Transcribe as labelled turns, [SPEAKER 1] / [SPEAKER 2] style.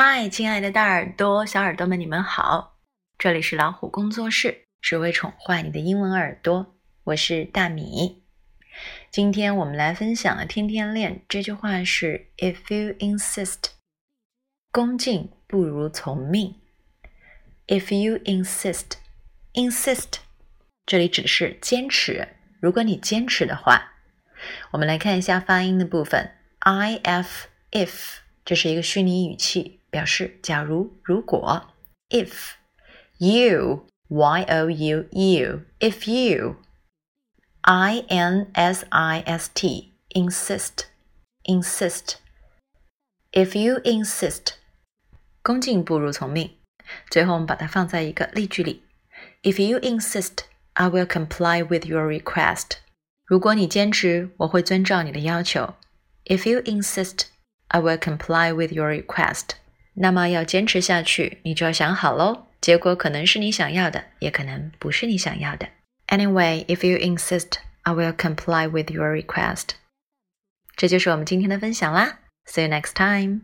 [SPEAKER 1] 嗨，亲爱的大耳朵、小耳朵们，你们好！这里是老虎工作室，只为宠坏你的英文耳朵。我是大米。今天我们来分享的天天练这句话是：If you insist，恭敬不如从命。If you insist，insist，这里指的是坚持。如果你坚持的话，我们来看一下发音的部分。I f if，这是一个虚拟语气。表示假如、如果。If you y o u u if you i n s i s t insist insist if you insist 恭敬不如从命。最后我们把它放在一个例句里。If you insist, I will comply with your request. 如果你坚持，我会遵照你的要求。If you insist, I will comply with your request. 那么要坚持下去，你就要想好喽。结果可能是你想要的，也可能不是你想要的。Anyway, if you insist, I will comply with your request. 这就是我们今天的分享啦。See you next time.